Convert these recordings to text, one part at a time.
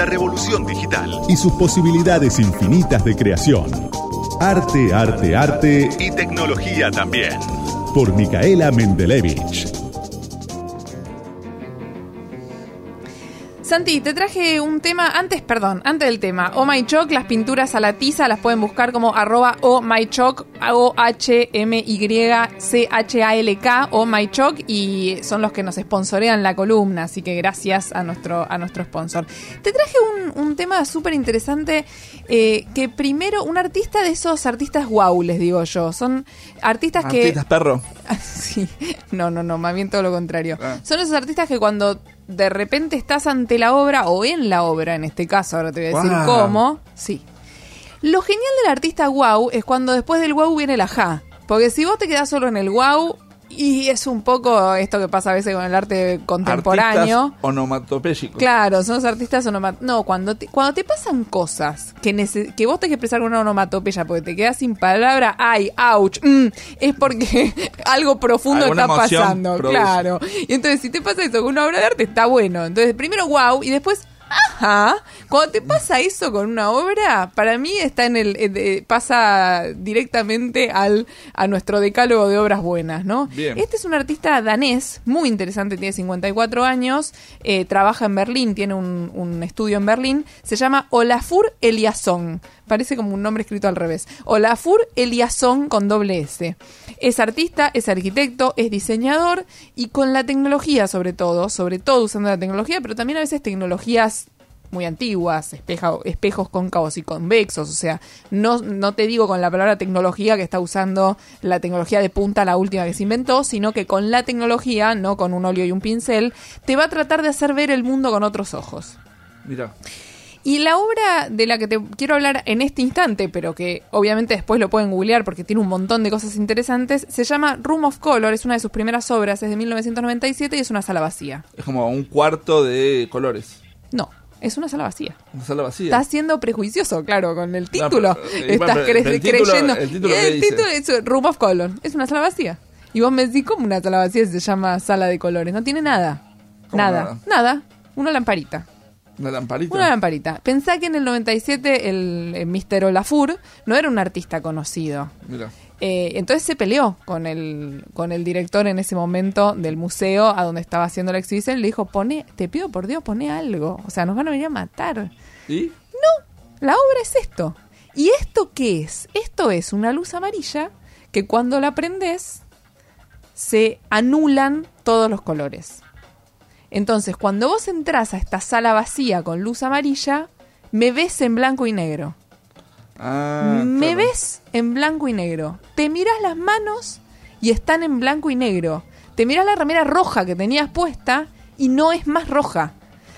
la revolución digital y sus posibilidades infinitas de creación. Arte, arte, arte y tecnología también. Por Micaela Mendelevich. Santi, te traje un tema antes, perdón, antes del tema. Oh My Choc, las pinturas a la tiza las pueden buscar como arroba Oh My Choc, O-H-M-Y-C-H-A-L-K, Oh My Choc, y son los que nos sponsorean la columna, así que gracias a nuestro, a nuestro sponsor. Te traje un, tema súper interesante, eh, que primero, un artista de esos artistas wow, les digo yo, son artistas que... Artistas perro. sí, no, no, no, más bien todo lo contrario. Ah. Son esos artistas que cuando de repente estás ante la obra o en la obra, en este caso, ahora te voy a decir cómo. Sí. Lo genial del artista wow es cuando después del wow viene el ajá. Porque si vos te quedás solo en el wow, y es un poco esto que pasa a veces con el arte contemporáneo. Artistas onomatopéyicos. Claro, son los artistas onomatopéyicos. No, cuando te, cuando te pasan cosas que, que vos tenés que expresar con una onomatopeya porque te quedas sin palabra, ay, ouch, mm, es porque algo profundo está pasando. Claro. Y entonces, si te pasa eso con una obra de arte, está bueno. Entonces, primero wow y después Ajá. Cuando te pasa eso con una obra, para mí está en el pasa directamente al a nuestro decálogo de obras buenas, ¿no? Este es un artista danés, muy interesante, tiene 54 años, eh, trabaja en Berlín, tiene un, un, estudio en Berlín, se llama Olafur Eliasson. Parece como un nombre escrito al revés. Olafur Eliasson con doble S. Es artista, es arquitecto, es diseñador y con la tecnología sobre todo, sobre todo usando la tecnología, pero también a veces tecnologías muy antiguas, espejos cóncavos y convexos, o sea, no, no te digo con la palabra tecnología que está usando la tecnología de punta, la última que se inventó, sino que con la tecnología, no con un óleo y un pincel, te va a tratar de hacer ver el mundo con otros ojos. Mira. Y la obra de la que te quiero hablar en este instante, pero que obviamente después lo pueden googlear porque tiene un montón de cosas interesantes, se llama Room of Color, es una de sus primeras obras, es de 1997 y es una sala vacía. Es como un cuarto de colores. No. Es una sala vacía. Una sala vacía. Estás siendo prejuicioso, claro, con el título. Estás creyendo. El título, el título es Room of Color. Es una sala vacía. Y vos me decís, ¿cómo una sala vacía se llama sala de colores? No tiene nada. Nada. nada. Nada. Una lamparita. ¿Una lamparita? Una lamparita. Pensá que en el 97 el, el Mr. Olafur no era un artista conocido. Mira. Eh, entonces se peleó con el, con el director en ese momento del museo a donde estaba haciendo la exhibición y le dijo, pone, te pido por Dios, pone algo. O sea, nos van a venir a matar. ¿Y? No, la obra es esto. ¿Y esto qué es? Esto es una luz amarilla que cuando la prendes se anulan todos los colores. Entonces, cuando vos entras a esta sala vacía con luz amarilla, me ves en blanco y negro. Ah, me ves en blanco y negro. Te miras las manos y están en blanco y negro. Te miras la remera roja que tenías puesta y no es más roja.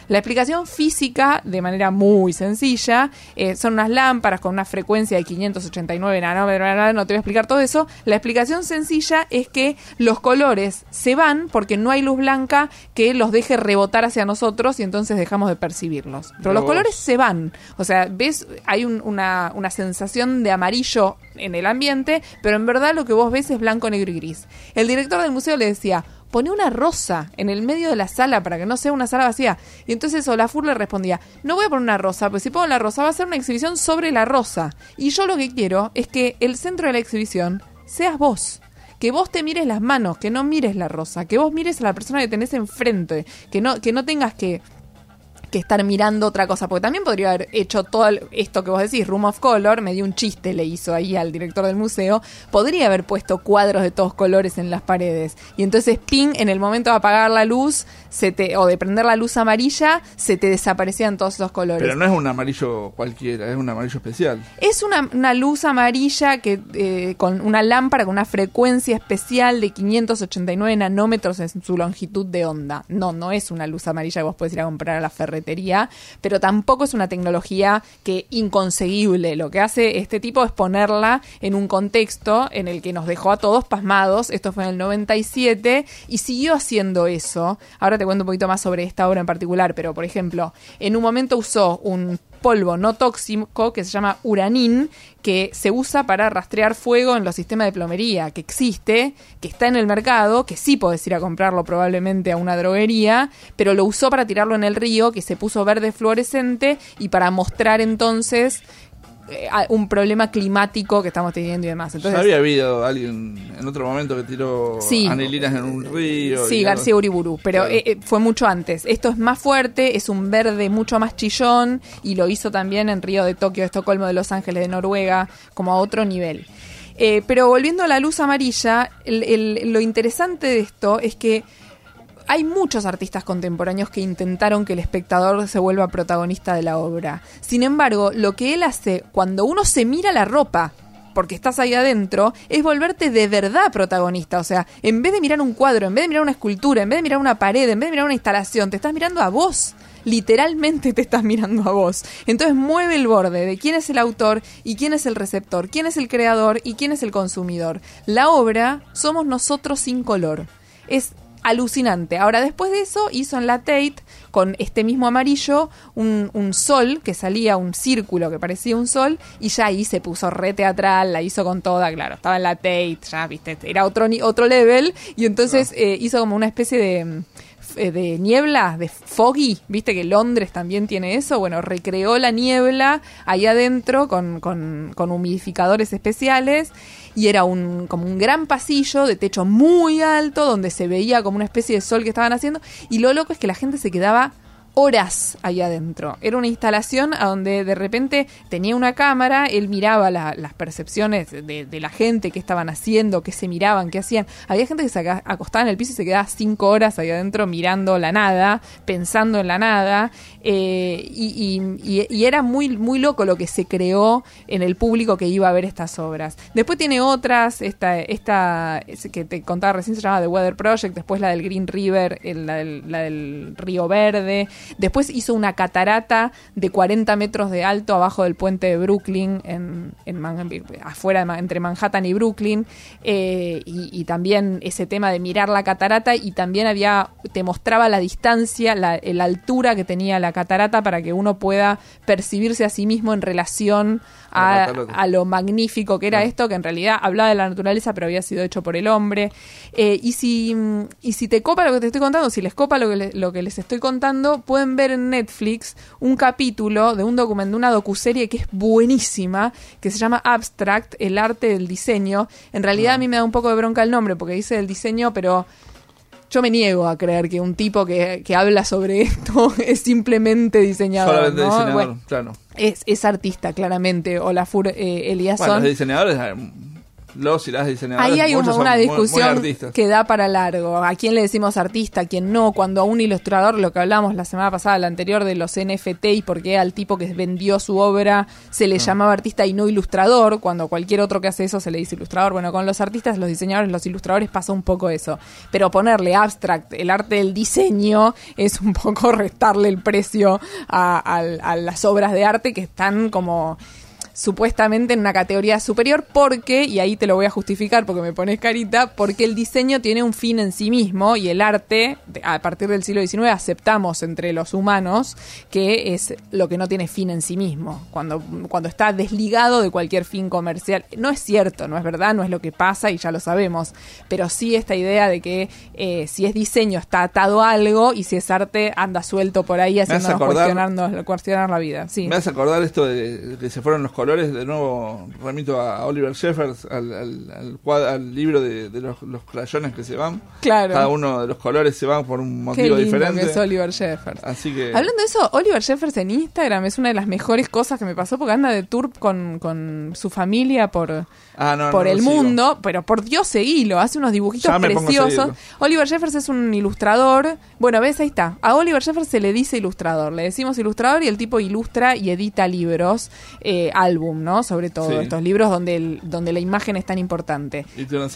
La explicación física, de manera muy sencilla, eh, son unas lámparas con una frecuencia de 589 nanómetros, no te voy a explicar todo eso. La explicación sencilla es que los colores se van porque no hay luz blanca que los deje rebotar hacia nosotros y entonces dejamos de percibirlos. Pero los colores se van. O sea, ves, hay una, una sensación de amarillo en el ambiente, pero en verdad lo que vos ves es blanco, negro y gris. El director del museo le decía, pone una rosa en el medio de la sala para que no sea una sala vacía. Y entonces Olafur le respondía, no voy a poner una rosa, pues si pongo la rosa va a ser una exhibición sobre la rosa. Y yo lo que quiero es que el centro de la exhibición seas vos. Que vos te mires las manos, que no mires la rosa, que vos mires a la persona que tenés enfrente, que no, que no tengas que que estar mirando otra cosa, porque también podría haber hecho todo esto que vos decís, Room of Color, me dio un chiste, le hizo ahí al director del museo, podría haber puesto cuadros de todos colores en las paredes. Y entonces, ping, en el momento de apagar la luz, se te, o de prender la luz amarilla, se te desaparecían todos esos colores. Pero no es un amarillo cualquiera, es un amarillo especial. Es una, una luz amarilla que eh, con una lámpara con una frecuencia especial de 589 nanómetros en su longitud de onda. No, no es una luz amarilla que vos podés ir a comprar a la ferretería pero tampoco es una tecnología que inconseguible. Lo que hace este tipo es ponerla en un contexto en el que nos dejó a todos pasmados. Esto fue en el 97 y siguió haciendo eso. Ahora te cuento un poquito más sobre esta obra en particular, pero por ejemplo, en un momento usó un polvo no tóxico que se llama uranín, que se usa para rastrear fuego en los sistemas de plomería, que existe, que está en el mercado, que sí podés ir a comprarlo probablemente a una droguería, pero lo usó para tirarlo en el río, que se puso verde fluorescente y para mostrar entonces un problema climático que estamos teniendo y demás. Entonces, había habido alguien en otro momento que tiró Sí. anilinas en un río. Sí, García Uriburu, pero Claro. eh, eh, fue mucho antes. Esto es más fuerte, es un verde mucho más chillón y lo hizo también en Río de Tokio, de Estocolmo, de Los Ángeles, de Noruega, como a otro nivel. Eh, pero volviendo a la luz amarilla, el- el- lo interesante de esto es que hay muchos artistas contemporáneos que intentaron que el espectador se vuelva protagonista de la obra. Sin embargo, lo que él hace cuando uno se mira la ropa, porque estás ahí adentro, es volverte de verdad protagonista. O sea, en vez de mirar un cuadro, en vez de mirar una escultura, en vez de mirar una pared, en vez de mirar una instalación, te estás mirando a vos. Literalmente te estás mirando a vos. Entonces mueve el borde de quién es el autor y quién es el receptor, quién es el creador y quién es el consumidor. La obra somos nosotros sin color. Es alucinante. Ahora, después de eso, hizo en la Tate, con este mismo amarillo, un, un sol que salía, un círculo que parecía un sol, y ya ahí se puso re teatral, la hizo con toda, claro, estaba en la Tate, ya, viste, era otro, otro level, y entonces eh, hizo como una especie de de niebla, de foggy, viste que Londres también tiene eso, bueno, recreó la niebla ahí adentro con, con, con humidificadores especiales y era un, como un gran pasillo de techo muy alto donde se veía como una especie de sol que estaban haciendo y lo loco es que la gente se quedaba horas ahí adentro. Era una instalación a donde de repente tenía una cámara, él miraba la- las percepciones de, la gente, qué estaban haciendo, qué se miraban, qué hacían. Había gente que se acostaba en el piso y se quedaba cinco horas ahí adentro mirando la nada, pensando en la nada, eh, y, era muy, muy loco lo que se creó en el público que iba a ver estas obras. Después tiene otras, esta, esta es que te contaba recién se llamaba The Weather Project, después la del Green River, el- la del Río Verde, después hizo una catarata de 40 metros de alto abajo del puente de Brooklyn, en, en afuera de entre Manhattan y Brooklyn, eh, y, y también ese tema de mirar la catarata y también había, te mostraba la distancia, la, la altura que tenía la catarata para que uno pueda percibirse a sí mismo en relación La a, a lo magnífico que era esto, que en realidad hablaba de la naturaleza, pero había sido hecho por el hombre. Eh, y, si, y si te copa lo que te estoy contando, si les copa lo que, le- lo que les estoy contando, pueden ver en Netflix un capítulo de un documento, de una docuserie que es buenísima, que se llama Abstract, el arte del diseño. En realidad a mí me da un poco de bronca el nombre, porque dice el diseño, pero... Yo me niego a creer que un tipo que, que habla sobre esto es simplemente diseñador. Solamente ¿no? diseñador, Bueno, claro. es, es artista, claramente. Olafur eh, Eliasson. Bueno, los diseñadores, eh, los y las diseñadoras, Ahí hay una, una son muy- muy discusión que da para largo. ¿A quién le decimos artista? ¿A quién no? Cuando a un ilustrador, lo que hablamos la semana pasada, la anterior, de los NFT y por qué al tipo que vendió su obra se Ah. le llamaba artista y no ilustrador, cuando cualquier otro que hace eso se le dice ilustrador. Bueno, con los artistas, los diseñadores, los ilustradores pasa un poco eso. Pero ponerle abstract, el arte del diseño, es un poco restarle el precio a, a- a las obras de arte que están como supuestamente en una categoría superior porque, y ahí te lo voy a justificar porque me pones carita, porque el diseño tiene un fin en sí mismo y el arte, a partir del siglo XIX, aceptamos entre los humanos que es lo que no tiene fin en sí mismo, cuando, cuando está desligado de cualquier fin comercial. No es cierto, no es verdad, no es lo que pasa y ya lo sabemos, pero sí esta idea de que eh, si es diseño está atado a algo y si es arte anda suelto por ahí haciéndonos acordar- cuestionarnos- cuestionar la vida. Sí. Me hace acordar esto de que se fueron los colores. De nuevo remito a Oliver Sheffers, al, al, al libro de, de los, los crayones que se van. Claro. Cada uno de los colores se van por un Qué motivo lindo diferente. que es Oliver Jeffers. Así que. Hablando de eso, Oliver Jeffers en Instagram es una de las mejores cosas que me pasó porque anda de tour con, con su familia por, Ah, no, por no el sigo. mundo, pero por Dios seguilo, hace unos dibujitos preciosos. Oliver Jeffers es un ilustrador. Bueno, ves, ahí está. A Oliver Jeffers se le dice ilustrador. Le decimos ilustrador y el tipo ilustra y edita libros eh, al álbum, ¿no? Sobre todo, Sí. estos libros donde, el- donde la imagen es tan importante.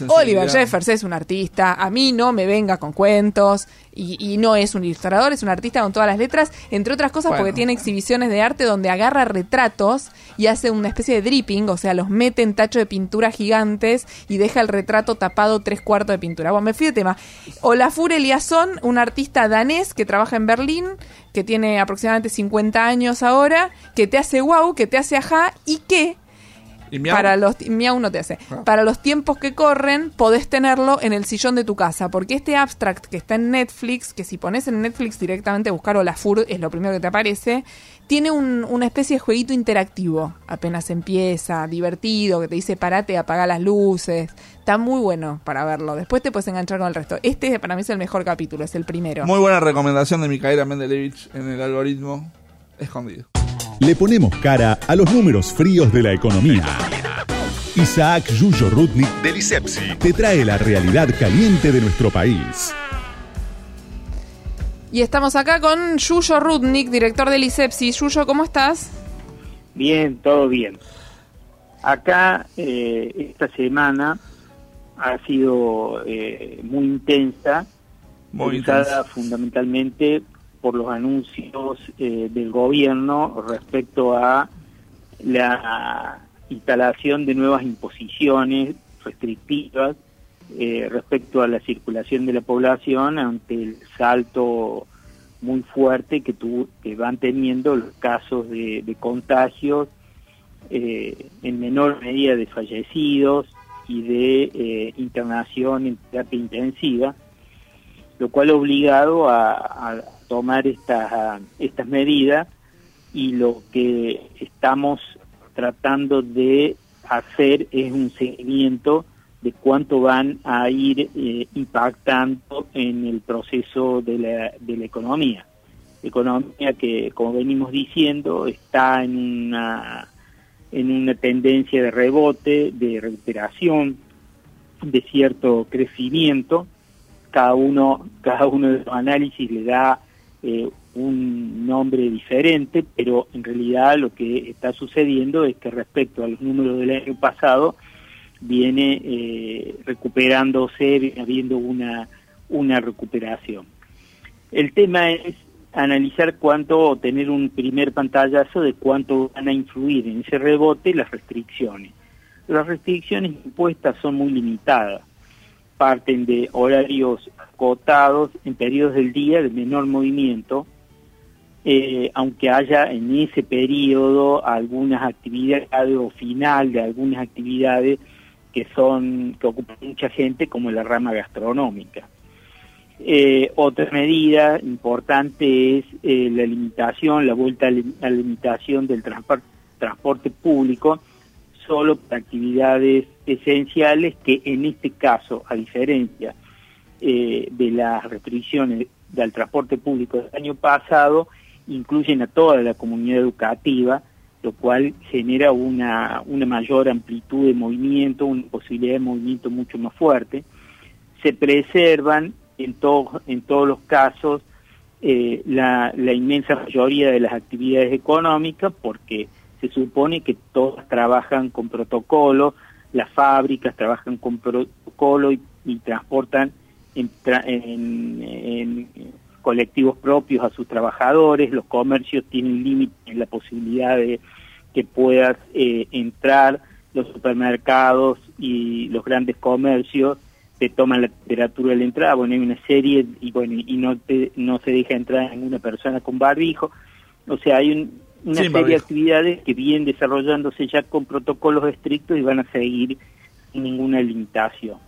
Oliver Jeffers es un artista, a mí no me venga con cuentos y, y no es un ilustrador, es un artista con todas las letras, entre otras cosas Bueno. porque tiene exhibiciones de arte donde agarra retratos y hace una especie de dripping, o sea, los mete en tacho de pintura gigantes y deja el retrato tapado tres cuartos de pintura. Bueno, me fui de tema. Olafur Eliasson, un artista danés que trabaja en Berlín, que tiene aproximadamente 50 años ahora, que te hace wow, que te hace ajá y que Y para los miau no te hace. Ah. Para los tiempos que corren, podés tenerlo en el sillón de tu casa. Porque este abstract que está en Netflix, que si pones en Netflix directamente buscar Olafur, es lo primero que te aparece, tiene un- una especie de jueguito interactivo. Apenas empieza, divertido, que te dice parate, apaga las luces. Está muy bueno para verlo. Después te puedes enganchar con el resto. Este para mí es el mejor capítulo, es el primero. Muy buena recomendación de Micaela Mendelevich en el algoritmo escondido. Le ponemos cara a los números fríos de la economía. Isaac Yuyo Rudnik Del ISEPSI. te trae la realidad caliente de nuestro país. Y estamos acá con Yuyo Rudnik, director del ISEPSI. Yuyo, ¿cómo estás? Bien, todo bien. Acá eh, esta semana ha sido eh, muy intensa, Muy usada fundamentalmente por los anuncios eh, del gobierno respecto a la instalación de nuevas imposiciones restrictivas eh, respecto a la circulación de la población ante el salto muy fuerte que, tu- que van teniendo los casos de, contagios, eh, en menor medida de fallecidos y de internación en terapia intensiva, lo cual ha obligado a tomar estas, a- estas medidas y lo que estamos tratando de hacer es un seguimiento de cuánto van a ir eh, impactando en el proceso de la, de la economía. Economía que, como venimos diciendo, está en una, en una tendencia de rebote, de recuperación, de cierto crecimiento. Cada uno, cada uno de los análisis le da eh, un nombre diferente, pero en realidad lo que está sucediendo es que respecto a los números del año pasado, viene eh, recuperándose, habiendo una, una recuperación. El tema es analizar cuánto, tener un primer pantallazo de cuánto van a influir en ese rebote las restricciones. Las restricciones impuestas son muy limitadas, parten de horarios acotados en periodos del día de menor movimiento, eh, aunque haya en ese periodo algunas actividades o final de algunas actividades que son que ocupan mucha gente como la rama gastronómica. Eh, otra medida importante es eh, la limitación, la vuelta a la limitación del transpor- transporte público solo para actividades esenciales que en este caso, a diferencia eh, de las restricciones del transporte público del año pasado, incluyen a toda la comunidad educativa, lo cual genera una, una mayor amplitud de movimiento, una posibilidad de movimiento mucho más fuerte. Se preservan en, to- en todos los casos eh, la, la inmensa mayoría de las actividades económicas porque se supone que todas trabajan con protocolo, las fábricas trabajan con protocolo y, transportan en, tra- en- colectivos propios a sus trabajadores, los comercios tienen límite en la posibilidad de que puedas eh, entrar, los supermercados y los grandes comercios te toman la temperatura de la entrada, bueno, hay una serie y bueno, y no te, no se deja entrar ninguna persona con barbijo, o sea, hay un- una serie de actividades que vienen desarrollándose ya con protocolos estrictos y van a seguir sin ninguna limitación.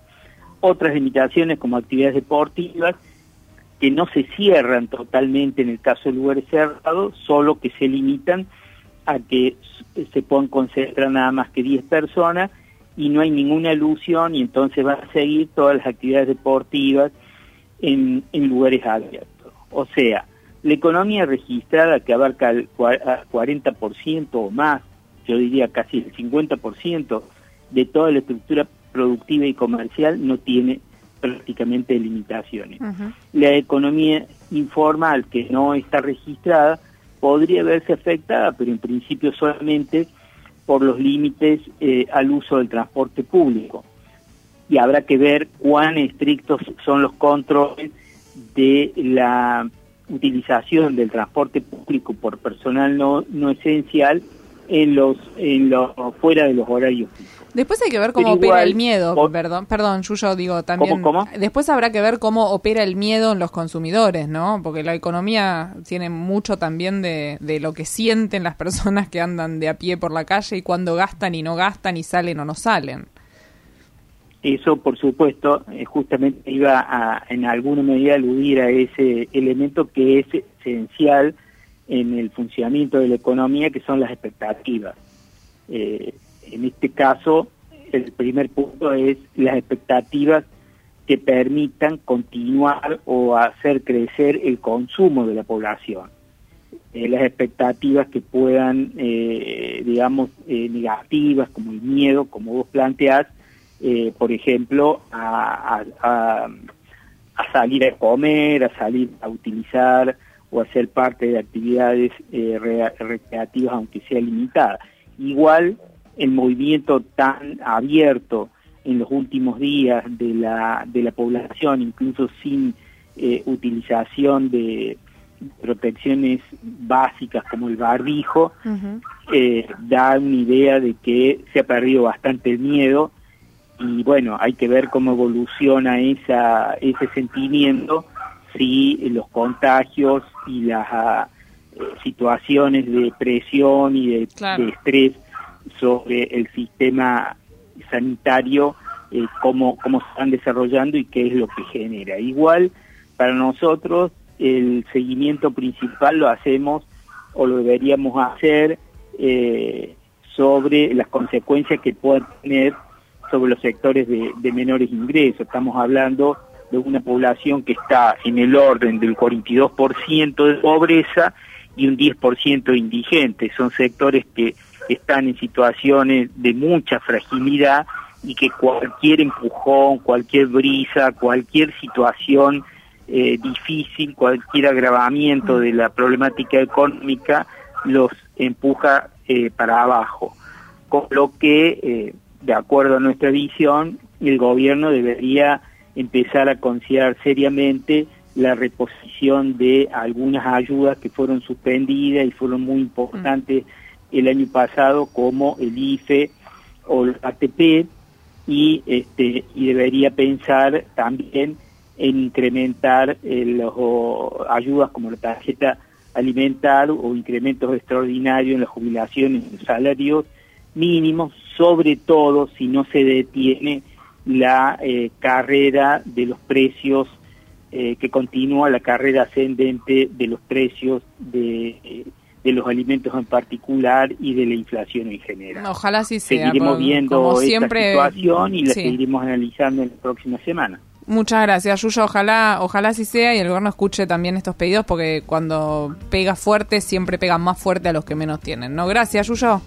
Otras limitaciones como actividades deportivas que no se cierran totalmente en el caso de lugares cerrados, solo que se limitan a que se puedan concentrar nada más que 10 personas y no hay ninguna alusión y entonces van a seguir todas las actividades deportivas en, en lugares abiertos. O sea, la economía registrada que abarca el cua- a 40% o más, yo diría casi el 50% de toda la estructura productiva y comercial no tiene prácticamente limitaciones. La economía informal que no está registrada podría verse afectada, pero en principio solamente por los límites eh, al uso del transporte público. Y habrá que ver cuán estrictos son los controles de la utilización del transporte público por personal no, no esencial en los, en los fuera de los horarios fijos. Después hay que ver cómo opera el miedo, perdón, perdón, Yuyo, digo también. ¿Cómo, cómo? Después habrá que ver cómo opera el miedo en los consumidores, ¿no? Porque la economía tiene mucho también de, de lo que sienten las personas que andan de a pie por la calle y cuándo gastan y no gastan y salen o no salen. Eso, por supuesto, eh, justamente iba a, en alguna medida, aludir a ese elemento que es esencial en el funcionamiento de la economía, que son las expectativas. Eh, en este caso, el primer punto es las expectativas que permitan continuar o hacer crecer el consumo de la población. Eh, las expectativas que puedan, eh, digamos, eh, negativas, como el miedo, como vos planteás, eh, por ejemplo, a, a- a- salir a comer, a salir a utilizar o a ser parte de actividades eh, rea- recreativas, aunque sea limitada. Igual, el movimiento tan abierto en los últimos días de la, de la población, incluso sin eh, utilización de protecciones básicas como el barbijo, eh, da una idea de que se ha perdido bastante el miedo y bueno, hay que ver cómo evoluciona esa, ese sentimiento, si los contagios y las ah, eh, situaciones de presión y de, Claro. de estrés sobre el sistema sanitario, eh, cómo, cómo se están desarrollando y qué es lo que genera. Igual, para nosotros, el seguimiento principal lo hacemos o lo deberíamos hacer eh, sobre las consecuencias que puedan tener sobre los sectores de, de menores ingresos. Estamos hablando de una población que está en el orden del 42% de pobreza y un 10% indigente. Son sectores que están en situaciones de mucha fragilidad y que cualquier empujón, cualquier brisa, cualquier situación eh, difícil, cualquier agravamiento de la problemática económica los empuja eh, para abajo. Con lo que, eh, de acuerdo a nuestra visión, el gobierno debería empezar a considerar seriamente la reposición de algunas ayudas que fueron suspendidas y fueron muy importantes el año pasado, como el IFE o el ATP, y, este, y debería pensar también en incrementar eh, las o, ayudas como la tarjeta alimentar o incrementos extraordinarios en las jubilaciones y los salarios mínimos, sobre todo si no se detiene la eh, carrera de los precios, eh, que continúa la carrera ascendente de los precios de, eh, de los alimentos en particular y de la inflación en general. Ojalá sí sea. Seguiremos por- viendo como esta siempre, situación y la sí. seguiremos analizando en la próxima semana. Muchas gracias, Yuyo. Ojalá, ojalá así sea y el gobierno escuche también estos pedidos porque cuando pega fuerte siempre pega más fuerte a los que menos tienen. No, gracias, Yuyo.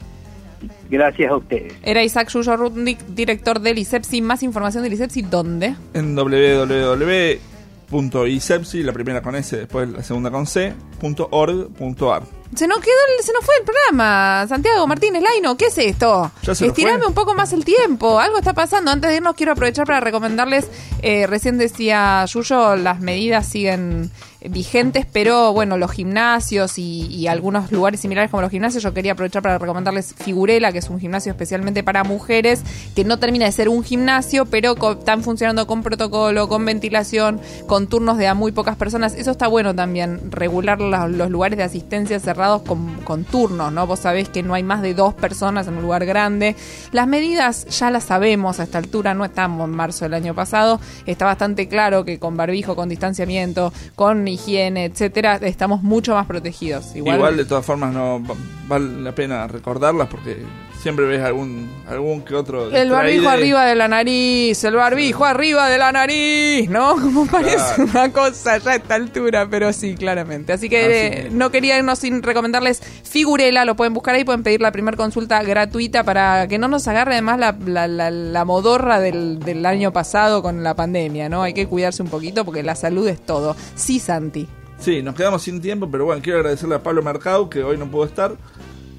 Gracias a ustedes. Era Isaac Yuyo Rudnick, director del ISEPSI. Más información del ISEPSI, ¿dónde? En www.isepsi, la primera con S, después la segunda con C, punto org, punto ar. Se nos quedó, se nos fue el programa. Santiago Martínez Laino, ¿qué es esto? ¿Ya se nos Estirame un poco más el tiempo. Algo está pasando. Antes de irnos, quiero aprovechar para recomendarles. eh, recién decía Yuyo, las medidas siguen vigentes, pero bueno, los gimnasios y, y algunos lugares similares como los gimnasios, yo quería aprovechar para recomendarles Figurela, que es un gimnasio especialmente para mujeres, que no termina de ser un gimnasio, pero co- están funcionando con protocolo, con ventilación, con turnos de a muy pocas personas. Eso está bueno también, regular la- los lugares de asistencia cerrados con, con turnos, ¿no? Vos sabés que no hay más de dos personas en un lugar grande. Las medidas ya las sabemos a esta altura, no estamos en marzo del año pasado, está bastante claro que con barbijo, con distanciamiento, con higiene, etcétera, estamos mucho más protegidos. Igual, de todas formas no va- vale la pena recordarlas porque siempre ves algún algún que otro el barbijo arriba de la nariz, el barbijo arriba de la nariz, ¿no? Como parece Claro. una cosa ya a esta altura, pero sí, claramente. Así que Así eh, no quería irnos sin recomendarles Figurela, lo pueden buscar ahí, pueden pedir la primera consulta gratuita para que no nos agarre además la, la, la- la modorra del, del año pasado con la pandemia, ¿no? Hay que cuidarse un poquito porque la salud es todo. Sí, Santi. Sí, nos quedamos sin tiempo, pero bueno, quiero agradecerle a Pablo Mercado que hoy no pudo estar.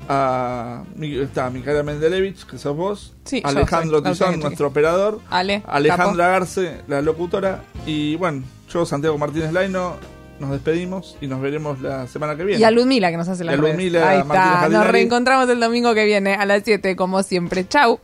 A mi- está Micaela Mendelevich, que sos vos, Sí, Alejandro soy, Tizón, nuestro operador, Ale, Alejandra Garce, la locutora, y bueno, yo, Santiago Martínez Laino, nos despedimos y nos veremos la semana que viene. Y a Ludmila que nos hace la Ahí Martínez está. Nos reencontramos el domingo que viene a las 7 como siempre. Chau.